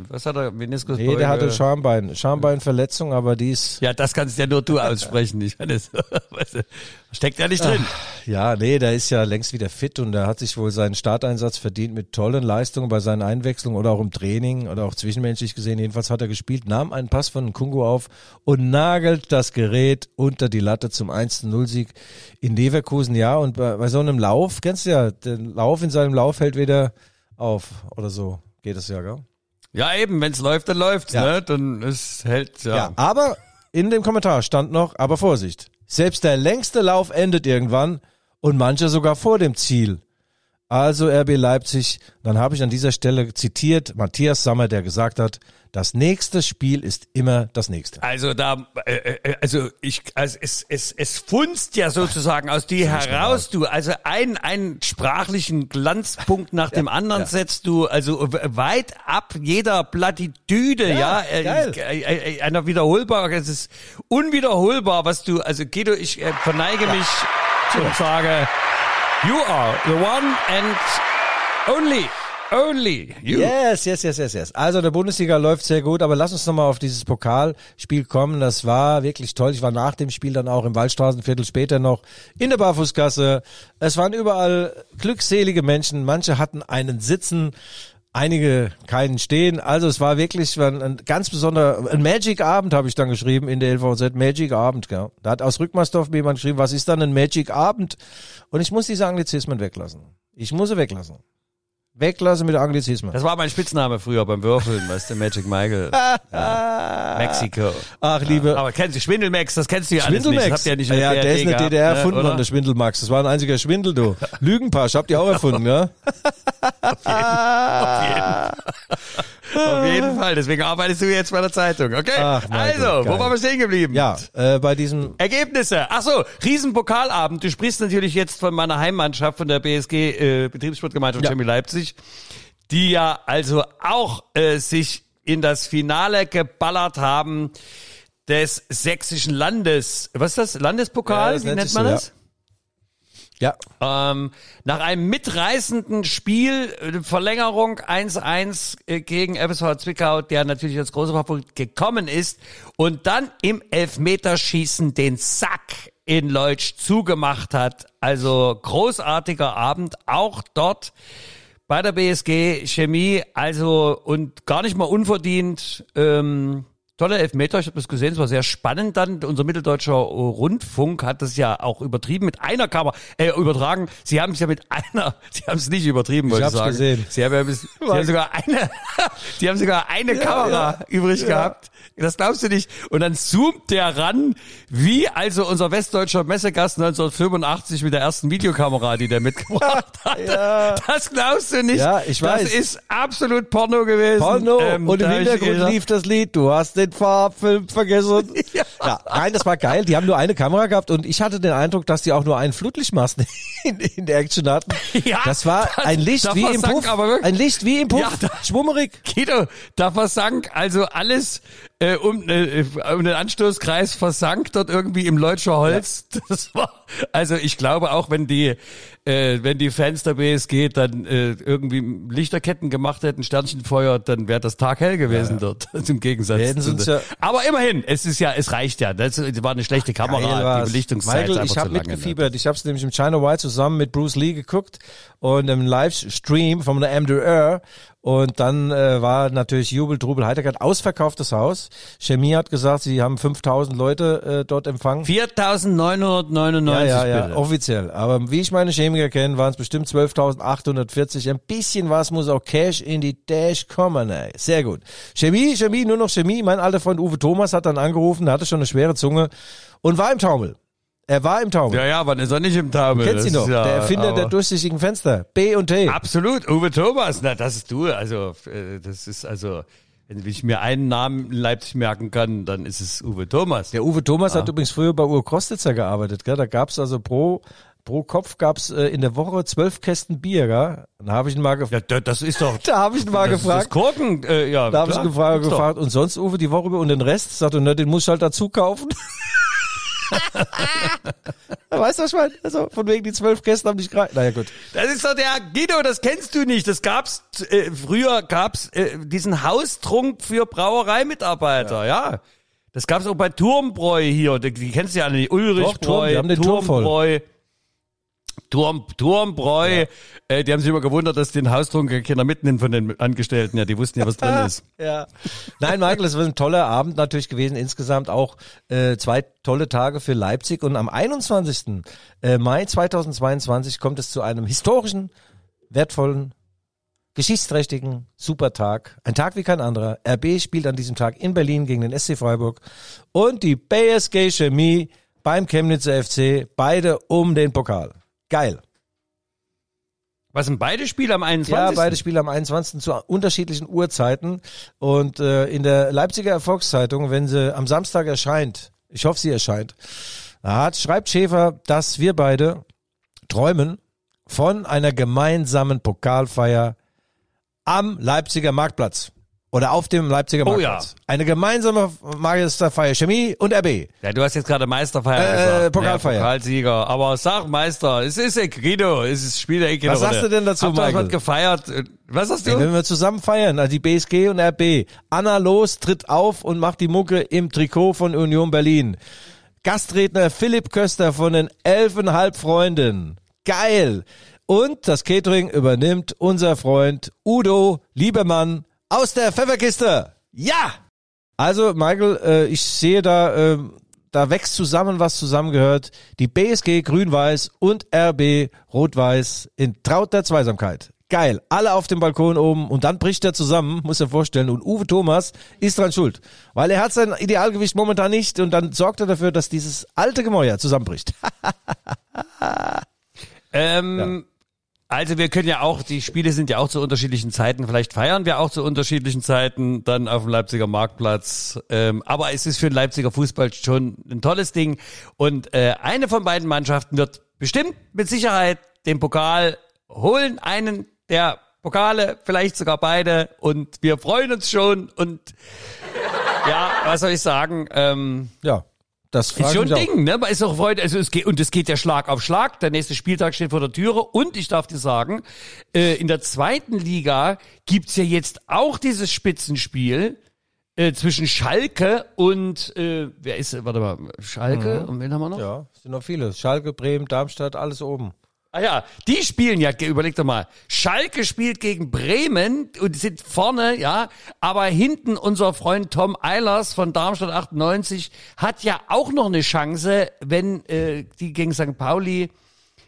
Was hat er? Meniskusbeuge? Nee, der hatte Schambein, Schambeinverletzung, aber die ist... Ja, das kannst ja nur du aussprechen. Ich du, steckt ja nicht drin. Ja, nee, der ist ja längst wieder fit und der hat sich wohl seinen Starteinsatz verdient mit tollen Leistungen bei seinen Einwechslungen oder auch im Training oder auch zwischenmenschlich gesehen. Jedenfalls hat er gespielt, nahm einen Pass von Kungu auf und nagelt das Gerät unter die Latte zum 1-0-Sieg in Leverkusen. Ja, und bei, bei so einem Lauf, kennst du ja, der Lauf in seinem Lauf hält wieder auf oder so geht es ja, gell? Ja, eben, wenn's läuft, dann läuft's, Ja. ne? Dann es hält, ja. Ja, aber in dem Kommentar stand noch, aber Vorsicht, selbst der längste Lauf endet irgendwann und manche sogar vor dem Ziel. Also RB Leipzig, dann habe ich an dieser Stelle zitiert Matthias Sammer, der gesagt hat, das nächste Spiel ist immer das nächste. Also da, äh, äh, also ich, also es, es, es funzt ja sozusagen aus dir heraus, du. Also einen, einen sprachlichen Glanzpunkt nach dem anderen ja. setzt du, also weit ab jeder Plattitüde, ja, äh, geil. äh, äh, einer wiederholbar, es ist unwiederholbar, was du, also Guido, ich äh, verneige mich und sage, you are the one and only, only you. Yes, yes, yes, yes, yes. Also der Bundesliga läuft sehr gut, aber lass uns nochmal auf dieses Pokalspiel kommen. Das war wirklich toll. Ich war nach dem Spiel dann auch im Waldstraßenviertel später noch in der Barfußgasse. Es waren überall glückselige Menschen. Manche hatten einen Sitzen. Einige keinen stehen. Also es war wirklich ein, ein ganz besonderer, ein Magic-Abend habe ich dann geschrieben in der LVZ. Magic-Abend, gell. Da hat aus Rückmarsdorf mir jemand geschrieben, was ist dann ein Magic-Abend? Und ich muss diese Anglizismen weglassen. Ich muss sie weglassen. Weglassen mit Anglizismen. Das war mein Spitzname früher beim Würfeln, weißt du, Magic Michael. Ja. Mexiko. Ach, liebe Aber kennst du Schwindelmax, das kennst du ja alles nicht. Das Schwindelmax. habt ihr ja nicht in ja, der der ist in der gehabt, DDR ne, erfunden worden, der Schwindelmax. Das war ein einziger Schwindel, du. Lügenpasch, habt ihr auch erfunden, ja? Auf jeden Fall, deswegen arbeitest du jetzt bei der Zeitung, okay? Ach, also, Gott, wo waren wir stehen geblieben? Ja, äh, bei diesem, Ergebnisse. Ach so, Riesenpokalabend. Du sprichst natürlich jetzt von meiner Heimmannschaft, von der BSG äh, Betriebssportgemeinschaft Ja. Chemie Leipzig, die ja also auch äh, sich in das Finale geballert haben des sächsischen Landes. Was ist das? Landespokal? Ja, das Wie nennt man so, das? Ja, Ähm, nach einem mitreißenden Spiel, äh, Verlängerung 1-1 äh, gegen FSV Zwickau, der natürlich als großer Favorit gekommen ist und dann im Elfmeterschießen den Sack in Leutsch zugemacht hat. Also großartiger Abend, auch dort bei der BSG Chemie, also und gar nicht mal unverdient. Ähm, Tolle Elfmeter, ich habe das gesehen, es war sehr spannend dann. Unser mitteldeutscher Rundfunk hat das ja auch übertrieben mit einer Kamera, äh, übertragen. Sie haben es ja mit einer, sie haben es nicht übertrieben, wollte ich hab's sagen. gesehen. Sie haben, ja bis, sie haben sogar eine, sie haben sogar eine Kamera übrig gehabt. Das glaubst du nicht. Und dann zoomt der ran, wie also unser westdeutscher Messegast 1985 mit der ersten Videokamera, die der mitgebracht hatte. Das glaubst du nicht. Ja, ich weiß. Das ist absolut Porno gewesen. Porno Ähm, und im ich Hintergrund lief das Lied, du hast den Farbfilm vergessen. ja. nein, das war geil. Die haben nur eine Kamera gehabt und ich hatte den Eindruck, dass die auch nur einen Flutlichtmasten in, in der Action hatten. Ja, das war das- ein Licht wie im versank Puff. Ein Licht wie im Puff. Ja, da- Schwummerig. Guido, da versank also alles äh, um, äh, um den Anstoßkreis versank dort irgendwie im Leutscher Holz. Das war also ich glaube auch wenn die äh, wenn die Fans der BSG dann äh, irgendwie Lichterketten gemacht hätten, Sternchenfeuer, dann wäre das taghell gewesen dort. Also Im Gegensatz. Hätten zu ja- Aber immerhin, es ist ja, es reicht ja. Das war eine schlechte Kamera. Die Belichtungszeit Michael, ich habe ne? mitgefiebert. Ich habe es nämlich im China White zusammen mit Bruce Lee geguckt und im Livestream von der MDR. Und dann äh, war natürlich Jubel, Trubel, Heiterkeit, ausverkauftes Haus. Chemie hat gesagt, sie haben 5000 Leute äh, dort empfangen. 4.999 Ja, ja, ja, bitte. offiziell. Aber wie ich meine Chemiker kenne, waren es bestimmt 12.840. Ein bisschen was muss auch Cash in die Dash kommen, ey. Sehr gut. Chemie, Chemie, nur noch Chemie. Mein alter Freund Uwe Thomas hat dann angerufen, der hatte schon eine schwere Zunge und war im Taumel. Er war im Taumel. Ja, ja, wann ist er nicht im Taumel? Kennst Das ihn noch? ist ja, der Erfinder der durchsichtigen Fenster. B und T. Absolut, Uwe Thomas, na, das ist du. Also, äh, das ist also, wenn ich mir einen Namen in Leipzig merken kann, dann ist es Uwe Thomas. Der Uwe Thomas hat übrigens früher bei Uhr Krostitzer gearbeitet. Gell? Da gab's also pro pro Kopf gab's äh, in der Woche zwölf Kästen Bier. Gell? Da habe ich ihn mal gefragt. Ja, da- das ist doch. Da habe ich ihn mal das, gefragt. Das Korken, äh, ja. Da habe ich klar, gefragt, doch. gefragt, und sonst Uwe die Woche über und den Rest? Sagt er, ne, den muss ich halt dazu kaufen. weißt du, was ich meine? Also, von wegen die zwölf Gäste haben nicht gereicht. Naja, gut. Das ist doch der Guido, das kennst du nicht. Das gab's äh, früher gab's äh, diesen Haustrunk für Brauereimitarbeiter, ja. Das gab's auch bei Turmbräu hier. Die, die kennst du ja alle nicht. Ulrich Doch, Turm, Bräu, die haben den Turm. Turmbräu. Turm, Turmbräu. Äh, die haben sich immer gewundert, dass den Haustrunk Kinder mitnehmen von den Angestellten. Ja, die wussten ja, was drin ist. Ja. Nein, Michael, es war ein toller Abend natürlich gewesen. Insgesamt auch äh, zwei tolle Tage für Leipzig. Und am 21. äh, Mai 2022 kommt es zu einem historischen, wertvollen, geschichtsträchtigen Supertag. Ein Tag wie kein anderer. RB spielt an diesem Tag in Berlin gegen den SC Freiburg. Und die BSG Chemie beim Chemnitzer FC. Beide um den Pokal. Geil. Was sind beide Spiele am 21.? Ja, beide Spiele am 21. zu unterschiedlichen Uhrzeiten. Und äh, in der Leipziger Erfolgszeitung, wenn sie am Samstag erscheint, ich hoffe, sie erscheint, hat, schreibt Schäfer, dass wir beide träumen von einer gemeinsamen Pokalfeier am Leipziger Marktplatz. Oder auf dem Leipziger Oh Marktplatz. Eine gemeinsame Meisterfeier Chemie und RB. Ja, du hast jetzt gerade Meisterfeier Äh, gesagt. Pokalfeier. Ja, Pokalsieger. Aber sag Meister, es ist ja Guido, es ist Spiel der Was sagst du denn dazu, Michael? was gefeiert? Was hast Ja, du? wenn wir zusammen feiern, also die BSG und RB. Anna Los tritt auf und macht die Mucke im Trikot von Union Berlin. Gastredner Philipp Köster von den Elfenhalb Freunden. Geil. Und das Catering übernimmt unser Freund Udo Liebermann aus der Pfefferkiste. Ja! Also, Michael, äh, ich sehe da, äh, da wächst zusammen, was zusammengehört. Die BSG Grün-Weiß und RB Rot-Weiß in trauter Zweisamkeit. Geil. Alle auf dem Balkon oben und dann bricht er zusammen, muss er vorstellen. Und Uwe Thomas ist dran schuld. Weil er hat sein Idealgewicht momentan nicht und dann sorgt er dafür, dass dieses alte Gemäuer zusammenbricht. Ähm, Also wir können ja auch, die Spiele sind ja auch zu unterschiedlichen Zeiten, vielleicht feiern wir auch zu unterschiedlichen Zeiten dann auf dem Leipziger Marktplatz. Ähm, aber es ist für den Leipziger Fußball schon ein tolles Ding. Und äh, eine von beiden Mannschaften wird bestimmt mit Sicherheit den Pokal holen, einen der Pokale, vielleicht sogar beide. Und wir freuen uns schon. Und ja, was soll ich sagen? Ähm, Ja. Das ist schon ein. Ding, ne? Man ist auch Freude, also es geht, und es geht ja Schlag auf Schlag. Der nächste Spieltag steht vor der Türe. Und ich darf dir sagen, äh, in der zweiten Liga gibt's ja jetzt auch dieses Spitzenspiel äh, zwischen Schalke und äh, wer ist, warte mal, Schalke und wen haben wir noch? Ja, es sind noch viele. Schalke, Bremen, Darmstadt, alles oben. Ah ja, die spielen ja, überleg doch mal, Schalke spielt gegen Bremen und sind vorne, ja, aber hinten unser Freund Tom Eilers von Darmstadt 98 hat ja auch noch eine Chance, wenn äh, die gegen St. Pauli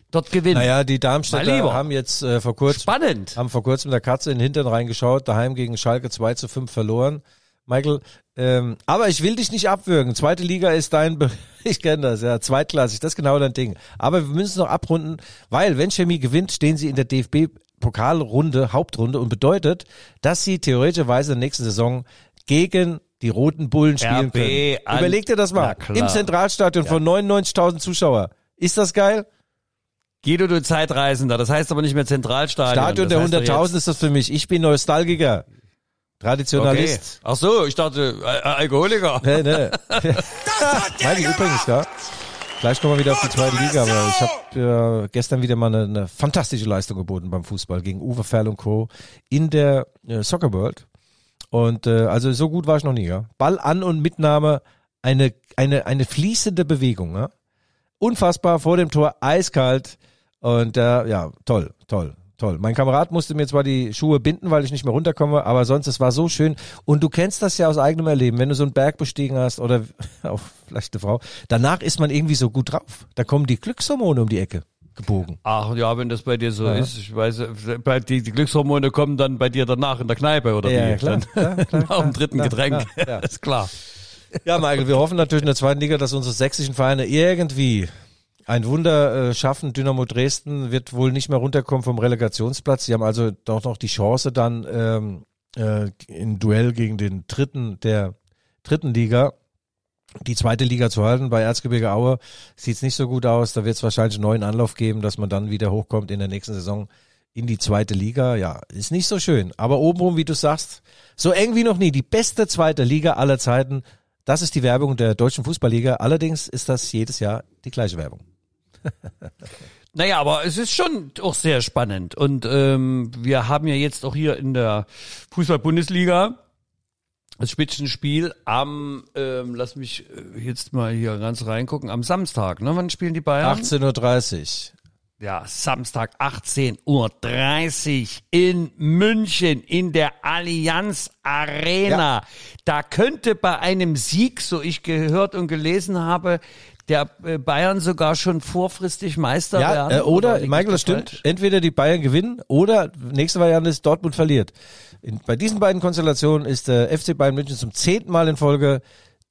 dort gewinnen. Naja, die Darmstädter haben jetzt äh, vor kurzem Spannend. haben vor kurzem der Katze in den Hintern reingeschaut, daheim gegen Schalke 2 zu 5 verloren. Michael, ähm, aber ich will dich nicht abwürgen. Zweite Liga ist dein, Be ich kenne das, ja, zweitklassig, das ist genau dein Ding. Aber wir müssen es noch abrunden, weil wenn Chemie gewinnt, stehen sie in der DFB-Pokalrunde, Hauptrunde und bedeutet, dass sie theoretischerweise in der nächsten Saison gegen die Roten Bullen spielen RB können. an- Überleg dir das mal. Im Zentralstadion von 99.000 Zuschauer. Ist das geil? Guido, du Zeitreisender, das heißt aber nicht mehr Zentralstadion. Stadion das der heißt doch 100.000 jetzt- ist das für mich. Ich bin Nostalgiker. Okay. Traditionalist. Ach so, ich dachte, äh, Alkoholiker. Nee, nee. Michael, übrigens, ja. Gleich kommen wir wieder auf die zweite Liga, aber ich habe äh, gestern wieder mal eine, eine fantastische Leistung geboten beim Fußball gegen Uwe Ferl und Co. in der äh, Soccer World. Und äh, also so gut war ich noch nie, ja. Ball an und Mitnahme, eine, eine, eine fließende Bewegung, ja. Unfassbar vor dem Tor, eiskalt. Und äh, ja, toll, toll, toll. Mein Kamerad musste mir zwar die Schuhe binden, weil ich nicht mehr runterkomme, aber sonst, es war so schön. Und du kennst das ja aus eigenem Erleben, wenn du so einen Berg bestiegen hast oder auch vielleicht eine Frau, danach ist man irgendwie so gut drauf. Da kommen die Glückshormone um die Ecke gebogen. Ach ja, wenn das bei dir so ist, ich weiß, bei- die, die Glückshormone kommen dann bei dir danach in der Kneipe oder Ja, wie? ja, klar, klar, klar, nach dem dritten Getränk. ja. ist klar. Ja, Michael, wir hoffen natürlich in der zweiten Liga, dass unsere sächsischen Vereine irgendwie ein Wunder äh, schaffen. Dynamo Dresden wird wohl nicht mehr runterkommen vom Relegationsplatz. Sie haben also doch noch die Chance dann ähm, äh, im Duell gegen den dritten der dritten Liga die zweite Liga zu halten. Bei Erzgebirge Aue sieht's nicht so gut aus. Da wird es wahrscheinlich einen neuen Anlauf geben, dass man dann wieder hochkommt in der nächsten Saison in die zweite Liga. Ja, ist nicht so schön. Aber obenrum, wie du sagst, so eng wie noch nie. Die beste zweite Liga aller Zeiten. Das ist die Werbung der deutschen Fußballliga. Allerdings ist das jedes Jahr die gleiche Werbung. Naja, aber es ist schon auch sehr spannend. Und ähm, wir haben ja jetzt auch hier in der Fußball-Bundesliga das Spitzenspiel am, ähm, lass mich äh, jetzt mal hier ganz reingucken, am Samstag. Ne? Wann spielen die Bayern? 18.30 Uhr. Ja, Samstag 18.30 Uhr in München in der Allianz Arena. Ja. Da könnte bei einem Sieg, so ich gehört und gelesen habe, der äh, Bayern sogar schon vorfristig Meister Ja, werden. äh, oder, liege Michael, ich das da stimmt. falsch? Entweder die Bayern gewinnen oder nächste Variante ist Dortmund verliert. In, bei diesen beiden Konstellationen ist der FC Bayern München zum zehnten Mal in Folge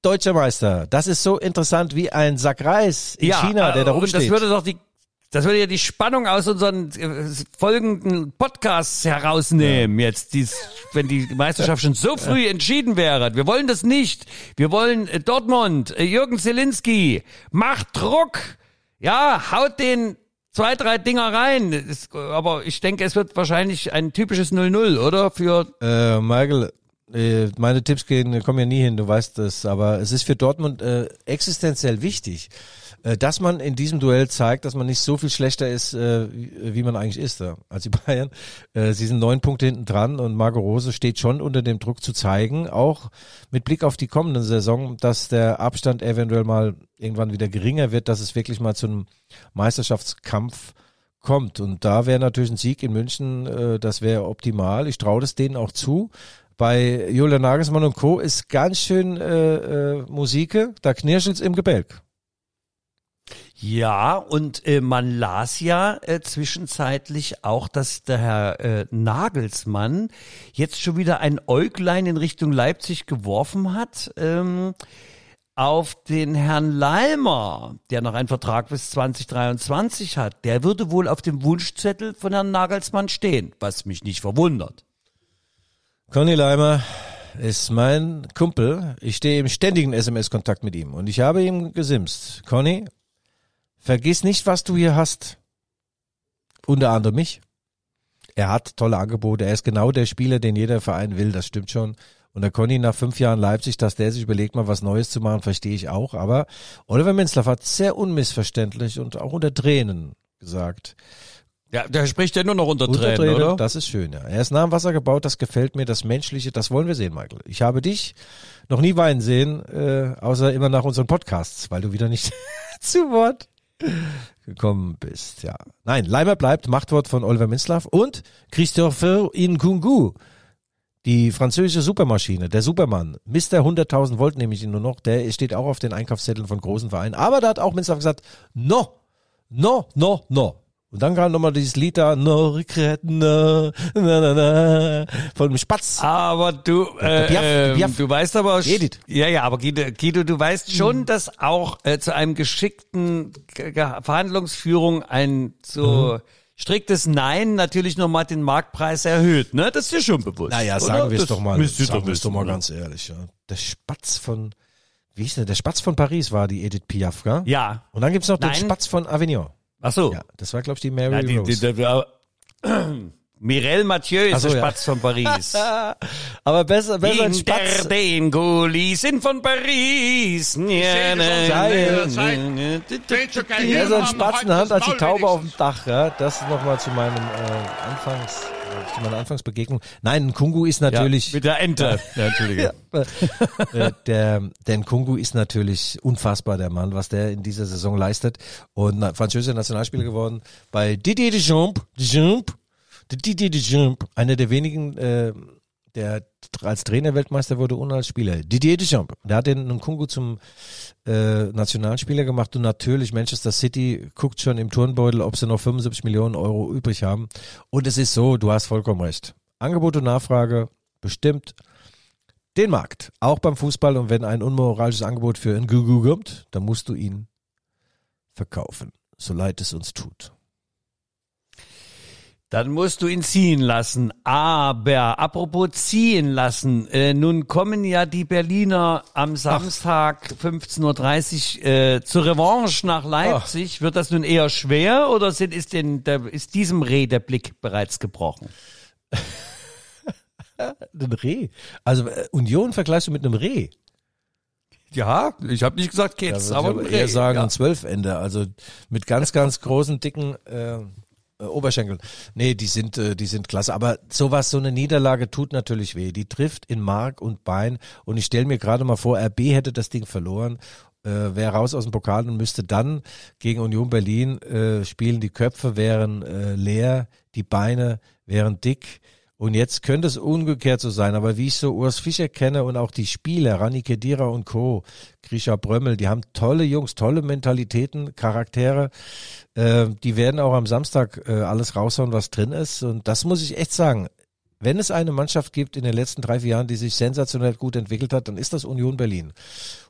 deutscher Meister. Das ist so interessant wie ein Sack Reis in China, der da äh, rumsteht. Das würde doch die das würde ja die Spannung aus unseren äh, folgenden Podcasts herausnehmen, jetzt, dies, wenn die Meisterschaft schon so früh entschieden wäre. Wir wollen das nicht. Wir wollen äh, Dortmund, äh, Jürgen Zielinski, macht Druck. Ja, haut den zwei, drei Dinger rein. Aber ich denke, es wird wahrscheinlich ein typisches 0-0, oder? Für Äh, Michael, meine Tipps gehen, kommen ja nie hin, du weißt das, aber es ist für Dortmund äh, existenziell wichtig, dass man in diesem Duell zeigt, dass man nicht so viel schlechter ist, äh, wie, man eigentlich ist als die Bayern. Äh, sie sind neun Punkte hinten dran und Marco Rose steht schon unter dem Druck zu zeigen, auch mit Blick auf die kommende Saison, dass der Abstand eventuell mal irgendwann wieder geringer wird, dass es wirklich mal zu einem Meisterschaftskampf kommt. Und da wäre natürlich ein Sieg in München, äh, das wäre optimal. Ich traue das denen auch zu. Bei Julian Nagelsmann und Co. ist ganz schön äh, äh, Musike, da knirschelt's im Gebälk. Ja, und äh, man las ja äh, zwischenzeitlich auch, dass der Herr äh, Nagelsmann jetzt schon wieder ein Äuglein in Richtung Leipzig geworfen hat. Ähm, auf den Herrn Leimer, der noch einen Vertrag bis 2023 hat, der würde wohl auf dem Wunschzettel von Herrn Nagelsmann stehen, was mich nicht verwundert. Conny Leimer ist mein Kumpel. Ich stehe im ständigen SMS-Kontakt mit ihm und ich habe ihm gesimst. Conny, vergiss nicht, was du hier hast. Unter anderem mich. Er hat tolle Angebote. Er ist genau der Spieler, den jeder Verein will. Das stimmt schon. Und der Conny nach fünf Jahren Leipzig, dass der sich überlegt, mal was Neues zu machen, verstehe ich auch. Aber Oliver Minzlaff hat sehr unmissverständlich und auch unter Tränen gesagt, Ja, der spricht ja nur noch unter, unter Tränen, Tränen, oder? Das ist schön, ja. Er ist nah am Wasser gebaut, das gefällt mir, das Menschliche, das wollen wir sehen, Michael. Ich habe dich noch nie weinen sehen, äh, außer immer nach unseren Podcasts, weil du wieder nicht zu Wort gekommen bist, ja. Nein, Leimer bleibt, Machtwort von Oliver Minzlaff und Christopher Nkungu. Die französische Supermaschine, der Supermann, Mr. 100.000 Volt nehme ich ihn nur noch, der steht auch auf den Einkaufszetteln von großen Vereinen. Aber da hat auch Minzlaff gesagt, no, no, no, no. Und dann kam nochmal dieses Lied da, no regret, no, na, na, na, von dem Spatz. Aber du, äh, Piaf, ähm, Piaf. du weißt aber, Edith. ja, ja, aber Guido, Guido du weißt schon, dass auch äh, zu einem geschickten Ge- Ge- Verhandlungsführung ein so striktes Nein natürlich nochmal den Marktpreis erhöht, ne? Das ist dir schon bewusst. Naja, sagen wir es doch mal, müsst sagen doch wir es doch mal oder? ganz ehrlich. Ja. Der Spatz von, wie hieß der, der Spatz von Paris war die Edith Piaf, gell? Ja. Und dann gibt's noch den Nein. Spatz von Avignon. Ach so. Ja, das war, glaube ich, die Mary Ja, die, Rose. die, die, die, Mireille Mathieu ist so, der ja. Spatz von Paris. Aber besser, besser ein Spatz. den Kulissen von Paris. Ja, na, na, na, na, Ja, so ein Spatz in der Hand als die Taube auf dem Dach, ja. Das nochmal zu meinem äh, Anfangs, zu meiner Anfangsbegegnung. Nein, ein Kungu ist Ja, natürlich. mit der Ente. Ja, Entschuldige. äh, der, der Kungu ist natürlich unfassbar, der Mann, was der in dieser Saison leistet. Und na, französischer Nationalspieler geworden bei Didier Deschamps. Deschamps. Didier Deschamps. Einer der wenigen, äh, der als Trainer Weltmeister wurde und als Spieler. Didier Deschamps. Der hat den Kungu zum äh, Nationalspieler gemacht und natürlich Manchester City guckt schon im Turnbeutel, ob sie noch 75 Millionen Euro übrig haben. Und es ist so, du hast vollkommen recht. Angebot und Nachfrage bestimmt den Markt. Auch beim Fußball. Und wenn ein unmoralisches Angebot für einen Gugu kommt, dann musst du ihn verkaufen. So leid es uns tut. Dann musst du ihn ziehen lassen. Aber apropos ziehen lassen, äh, nun kommen ja die Berliner am Samstag 15.30 Uhr äh, zur Revanche nach Leipzig. Wird das nun eher schwer oder sind, ist, denn, der, ist diesem Reh der Blick bereits gebrochen? Ein Reh. Also äh, Union vergleichst du mit einem Reh. Ja, ich habe nicht gesagt Kids, würde ich aber aber eher sagen ja. ein Zwölfende, also mit ganz, ganz großen, dicken äh, äh, Oberschenkeln. Nee, die sind, äh, die sind klasse. Aber sowas, so eine Niederlage tut natürlich weh. Die trifft in Mark und Bein. Und ich stelle mir gerade mal vor, RB hätte das Ding verloren, äh, wäre raus aus dem Pokal und müsste dann gegen Union Berlin äh, spielen. Die Köpfe wären äh, leer, die Beine wären dick. Und jetzt könnte es umgekehrt so sein, aber wie ich so Urs Fischer kenne und auch die Spieler, Rani Kedira und Co., Grisha Brömmel, die haben tolle Jungs, tolle Mentalitäten, Charaktere. Äh, die werden auch am Samstag äh, alles raushauen, was drin ist. Und das muss ich echt sagen. Wenn es eine Mannschaft gibt in den letzten drei, vier Jahren, die sich sensationell gut entwickelt hat, dann ist das Union Berlin.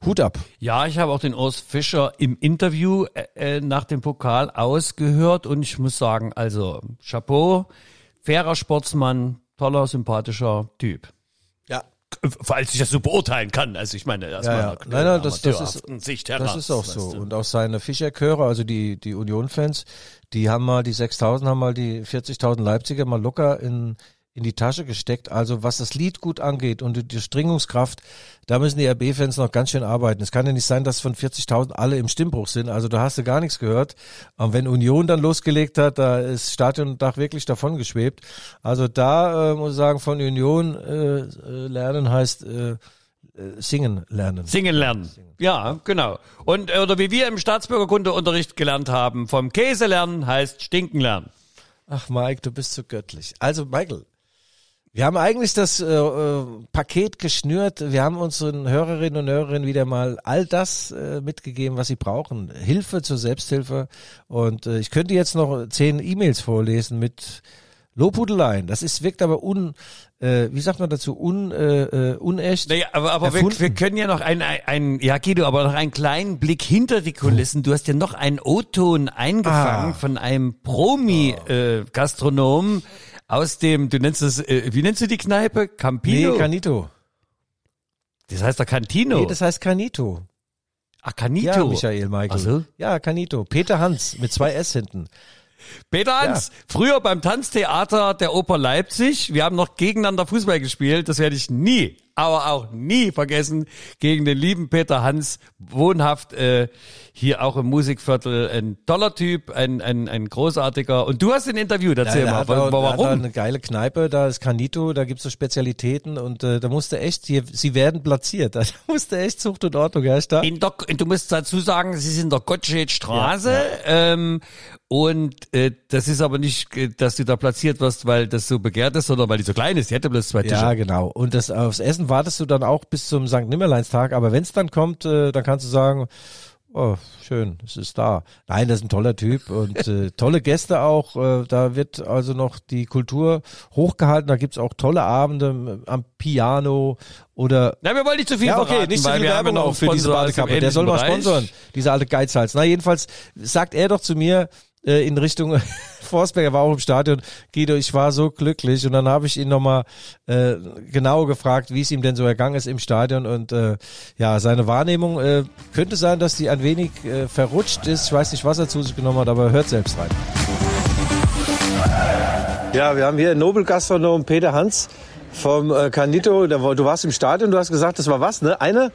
Hut ab. Ja, ich habe auch den Urs Fischer im Interview äh, äh, nach dem Pokal ausgehört und ich muss sagen, also Chapeau, fairer Sportsmann, toller, sympathischer Typ. Ja, Falls ich das so beurteilen kann. Also ich meine, aus Ja, ja. Nein, nein, das- das ist- Sicht heraus. Das ist auch so. du. Und auch seine Fischer-Chöre, also die, die Union-Fans, die haben mal die 6000, haben mal die 40.000 Leipziger mal locker in, in die Tasche gesteckt. Also was das Lied gut angeht und die, Stringungskraft, da müssen die RB-Fans noch ganz schön arbeiten. Es kann ja nicht sein, dass von 40.000 alle im Stimmbruch sind. Also da hast du gar nichts gehört. Und wenn Union dann losgelegt hat, da ist Stadiondach wirklich davon geschwebt. Also da äh, muss ich sagen, von Union äh, äh, lernen heißt äh, äh, singen lernen. Singen lernen. Ja, genau. Und äh, oder wie wir im Staatsbürgerkundeunterricht gelernt haben, vom Käse lernen heißt stinken lernen. Ach, Mike, du bist so göttlich. Also, Michael, wir haben eigentlich das äh, äh, Paket geschnürt. Wir haben unseren Hörerinnen und Hörerinnen wieder mal all das äh, mitgegeben, was sie brauchen. Hilfe zur Selbsthilfe. Und äh, ich könnte jetzt noch zehn E-Mails vorlesen mit Lobhudeleien. Das ist, wirkt aber un, äh, wie sagt man dazu, un, äh, äh, unecht. Naja, aber, aber wir, wir können ja noch einen, einen, ja Guido, aber noch einen kleinen Blick hinter die Kulissen. Du hast ja noch einen O-Ton eingefangen Ah. von einem Promi-Gastronomen aus dem, du nennst es, äh, wie nennst du die Kneipe? Campino? nee, Canito. das heißt doch Cantino. Nee, das heißt Canito. Ach, Canito. Ja, Michael, Michael. So. Ja, Canito. Peter Hans mit zwei S hinten. Peter Hans, früher beim Tanztheater der Oper Leipzig. Wir haben noch gegeneinander Fußball gespielt. Das werde ich nie, aber auch nie vergessen. Gegen den lieben Peter Hans, wohnhaft äh, hier auch im Musikviertel. Ein toller Typ, ein, ein, ein großartiger. Und du hast ein Interview, erzähl der mal, hat wa- auch, der Hat auch warum? eine geile Kneipe, da ist Canito, da gibt's so Spezialitäten und äh, da musste echt, hier, sie werden platziert, da musste echt Zucht und Ordnung herrschen. da. In der, du musst dazu sagen, sie sind in der Gottschedstraße. Ähm, und äh, das ist aber nicht, äh, dass du da platziert wirst, weil das so begehrt ist, sondern weil die so klein ist. Die hätte bloß zwei Tische. Ja, genau. Und das aufs Essen wartest du dann auch bis zum St. Nimmerleinstag, aber wenn's dann kommt, äh, dann kannst du sagen, oh, schön, es ist da. Nein, das ist ein toller Typ und äh, tolle Gäste auch. Äh, da wird also noch die Kultur hochgehalten. Da gibt's auch tolle Abende am Piano oder Na, wir wollen nicht zu viel ja, okay, verraten, nicht weil viel wir haben ja Werbung noch auch für diese Badekappe. Der soll mal Bereich. sponsoren, dieser alte Geizhals. Na, jedenfalls sagt er doch zu mir äh, in Richtung Forsberg, er war auch im Stadion, Guido, ich war so glücklich und dann habe ich ihn nochmal äh, genau gefragt, wie es ihm denn so ergangen ist im Stadion und äh, ja, seine Wahrnehmung äh, könnte sein, dass die ein wenig äh, verrutscht ist. Ich weiß nicht, was er zu sich genommen hat, aber hört selbst rein. Ja, wir haben hier Nobelgastronom Peter Hans vom äh, Du warst im Stadion, du hast gesagt, das war was, ne? Eine?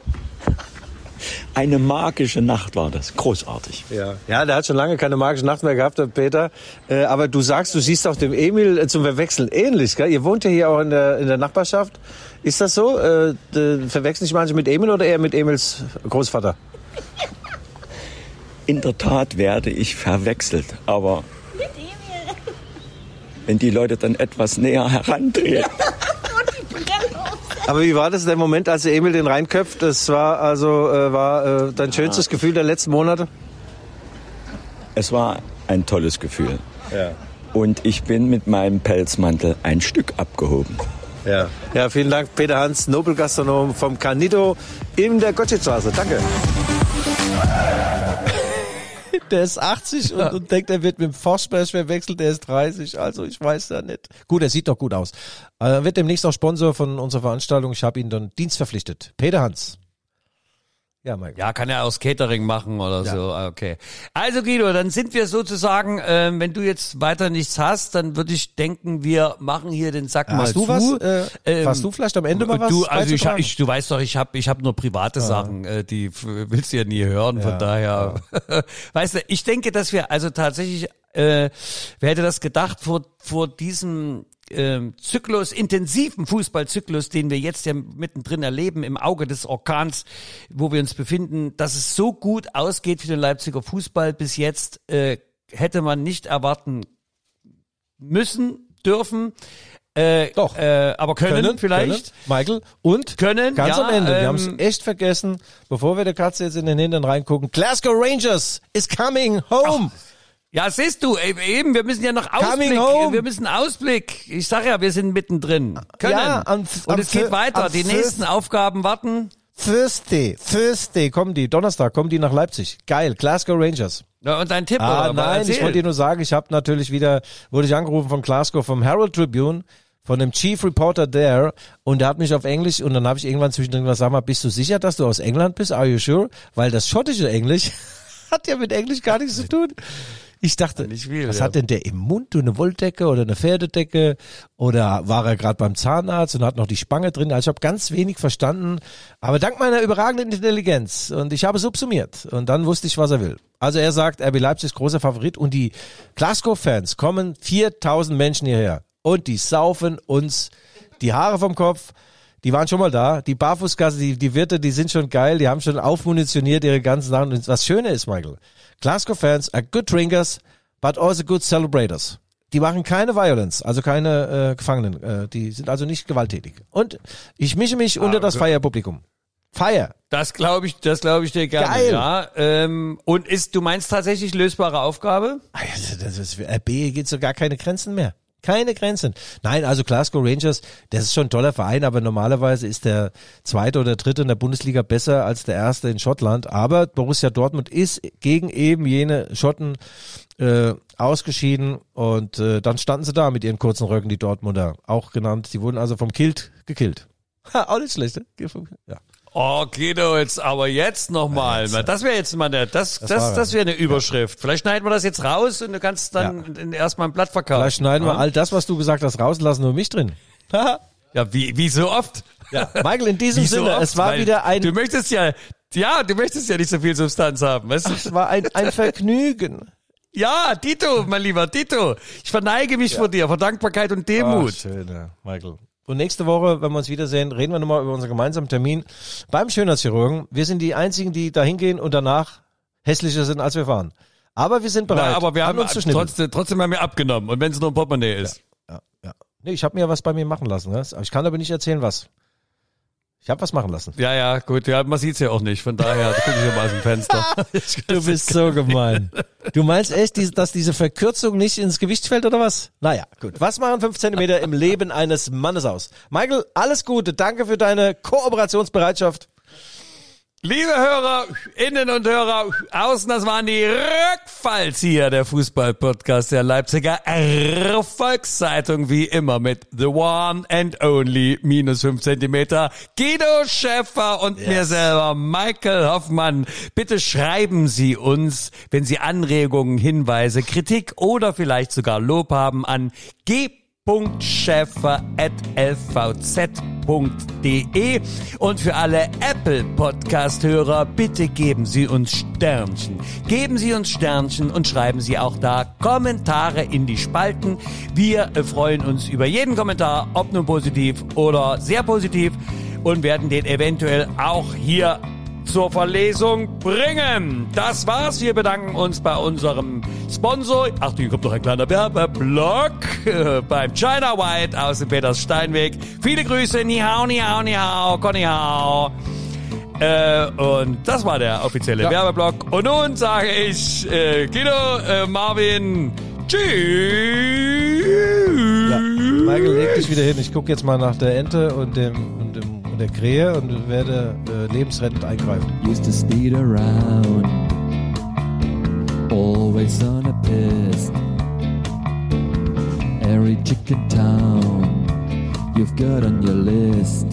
Eine magische Nacht war das. Großartig. Ja. Ja, der hat schon lange keine magische Nacht mehr gehabt, der Peter. Äh, aber du sagst, du siehst auch dem Emil äh, zum Verwechseln ähnlich, gell? Ihr wohnt ja hier auch in der, in der Nachbarschaft. Ist das so? Äh, verwechseln dich manche mit Emil oder eher mit Emils Großvater? In der Tat werde ich verwechselt. Aber wenn die Leute dann etwas näher herantreten, Aber wie war das der Moment, als der Emil den reinköpft? Das war also äh, war äh, dein schönstes Gefühl der letzten Monate? es war ein tolles Gefühl. Ja. Und ich bin mit meinem Pelzmantel ein Stück abgehoben. Ja. ja, vielen Dank, Peter Hans, Nobelgastronom vom Canito in der Gottschedstraße. Danke. Der ist 80 und, und denkt, er wird mit dem Forsberg verwechselt, der ist 30. Also ich weiß ja nicht. Gut, er sieht doch gut aus. Äh, Er wird demnächst auch Sponsor von unserer Veranstaltung. Ich habe ihn dann dienstverpflichtet. Peter Hans. Ja, Michael. Ja, kann er aus Catering machen oder so. Ah, Okay. Also Guido, dann sind wir sozusagen, ähm, wenn du jetzt weiter nichts hast, dann würde ich denken, wir machen hier den Sack mal Hast du zu. was? Äh, Ähm, hast du vielleicht am Ende mal was? Du, also ich, ich, du weißt doch, ich habe ich hab nur private Sachen, äh, die willst du ja nie hören, von daher. weißt du, ich denke, dass wir also tatsächlich, äh, wer hätte das gedacht, vor, vor diesem ähm, Zyklus, intensiven Fußballzyklus, den wir jetzt ja mittendrin erleben, im Auge des Orkans, wo wir uns befinden, dass es so gut ausgeht für den Leipziger Fußball bis jetzt, äh, hätte man nicht erwarten müssen, dürfen. Äh, Doch. Äh, aber können, vielleicht. Können, Michael. Und Können, ganz ja, am Ende, wir ähm, haben es echt vergessen, bevor wir der Katze jetzt in den Hintern reingucken. Glasgow Rangers is coming home. Ja, siehst du, e- eben, wir müssen ja noch Coming Ausblick, home. wir müssen Ausblick. Ich sag ja, wir sind mittendrin. Können. Ja, am- Und am es geht Fir- weiter. am Die Fir- nächsten Aufgaben warten. Thursday, Thursday kommen die, Donnerstag kommen die nach Leipzig. Geil, Glasgow Rangers. Ja, und dein Tipp, Ah, oder? nein, ich wollte dir nur sagen, ich habe natürlich wieder, wurde ich angerufen von Glasgow, vom Herald Tribune, von dem Chief Reporter there und der hat mich auf Englisch und dann habe ich irgendwann zwischendrin gesagt, sag mal, bist du sicher, dass du aus England bist? Are you sure? Weil das schottische Englisch hat ja mit Englisch gar nichts zu tun. Ich dachte, Nicht viel, was ja. hat denn der im Mund? Du eine Wolldecke oder eine Pferdedecke? Oder war er gerade beim Zahnarzt und hat noch die Spange drin? Also ich habe ganz wenig verstanden, aber dank meiner überragenden Intelligenz und ich habe subsumiert und dann wusste ich, was er will. Also er sagt, RB Leipzig ist großer Favorit und die Glasgow-Fans kommen 4000 Menschen hierher und die saufen uns die Haare vom Kopf. Die waren schon mal da. Die Barfußgasse, die, die Wirte, die sind schon geil. Die haben schon aufmunitioniert ihre ganzen Sachen. Und was Schöne ist, Michael, Glasgow-Fans are good drinkers, but also good celebrators. Die machen keine Violence, also keine äh, Gefangenen. Äh, die sind also nicht gewalttätig. Und ich mische mich unter das Feierpublikum. Feier. Das glaube ich, das glaube ich dir gerne. Geil. Ja, ähm, und ist, du meinst tatsächlich lösbare Aufgabe? Also, Das ist, RB geht so gar keine Grenzen mehr. Keine Grenzen. Nein, also Glasgow Rangers, das ist schon ein toller Verein, aber normalerweise ist der zweite oder dritte in der Bundesliga besser als der erste in Schottland. Aber Borussia Dortmund ist gegen eben jene Schotten äh, ausgeschieden und äh, dann standen sie da mit ihren kurzen Röcken, die Dortmunder, auch genannt. Die wurden also vom Kilt gekillt. Ha, auch nicht schlecht, ne? Ja. Oh, Guido, jetzt, aber jetzt nochmal. Das wäre jetzt mal der, das, das, das, er. wäre eine Überschrift. Vielleicht schneiden wir das jetzt raus und du kannst dann in- erstmal ein Blatt verkaufen. Vielleicht schneiden wir ja? all das, was du gesagt hast, raus und lassen nur mich drin. Ja, wie, wie so oft. Ja. Michael, in diesem so Sinne, oft, es war wieder ein Du möchtest ja, ja, du möchtest ja nicht so viel Substanz haben, weißt du? Es war ein, ein Vergnügen. Ja, Tito, mein lieber Tito. Ich verneige mich vor dir, vor Dankbarkeit und Demut. Ach, schön, ja, Michael. Und nächste Woche, wenn wir uns wiedersehen, reden wir nochmal über unseren gemeinsamen Termin beim Schönheitschirurgen. Wir sind die einzigen, die da hingehen und danach hässlicher sind, als wir waren. Aber wir sind bereit, Na, aber wir haben uns zu trotzdem, trotzdem haben wir abgenommen. Und wenn es nur ein Portemonnaie ist. Ja, ja. Nee, ich habe mir was bei mir machen lassen. Ne? Ich kann aber nicht erzählen, was. Ich habe was machen lassen. Ja, ja, gut. Ja, man sieht's ja auch nicht. Von daher gucke ich ja mal aus dem Fenster. Du bist so gemein. Du meinst echt, dass diese Verkürzung nicht ins Gewicht fällt oder was? Naja, gut. Was machen fünf Zentimeter im Leben eines Mannes aus? Michael, alles Gute. Danke für deine Kooperationsbereitschaft. Liebe Hörer, Innen und Hörer, außen, das waren die Rückfallzieher der Fußball-Podcast der Leipziger Volkszeitung, wie immer mit The One and Only minus fünf Zentimeter, Guido Schäfer und mir selber, Michael Hoffmann. Bitte schreiben Sie uns, wenn Sie Anregungen, Hinweise, Kritik oder vielleicht sogar Lob haben an g lvz.de und für alle Apple Podcast Hörer bitte geben Sie uns Sternchen. Geben Sie uns Sternchen und schreiben Sie auch da Kommentare in die Spalten. Wir freuen uns über jeden Kommentar, ob nun positiv oder sehr positiv und werden den eventuell auch hier zur Verlesung bringen. Das war's. Wir bedanken uns bei unserem Sponsor. Ach, hier kommt noch ein kleiner Werbeblock äh, beim China White aus dem Peters Steinweg. Viele Grüße. Ni hao, ni hao, ni hao, konni hao. Äh, und das war der offizielle Werbeblock. Und nun sage ich, äh, Guido, äh, Marvin, tschüss. Ja. Michael, leg dich wieder hin. Ich gucke jetzt mal nach der Ente und dem, und dem der Krähe und werde äh, lebensrettend eingreifen. Used to speed around, always on a piss. Every chicken town you've got on your list.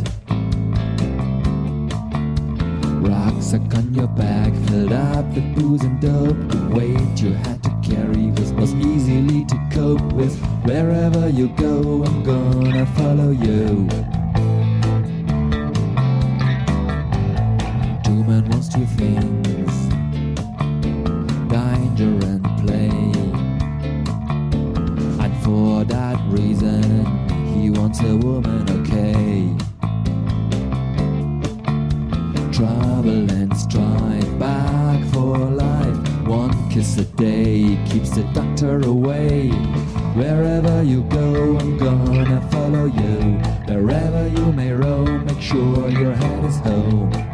Rucksack on your back, filled up with booze and dope. The weight you had to carry was, was easily to cope with. Wherever you go, I'm gonna follow you. two wants two things. Danger and play. And for that reason he wants a woman okay. Trouble and strife back for life. One kiss a day keeps the doctor away. Wherever you go, I'm gonna follow you. Wherever you may roam, make sure your head is home.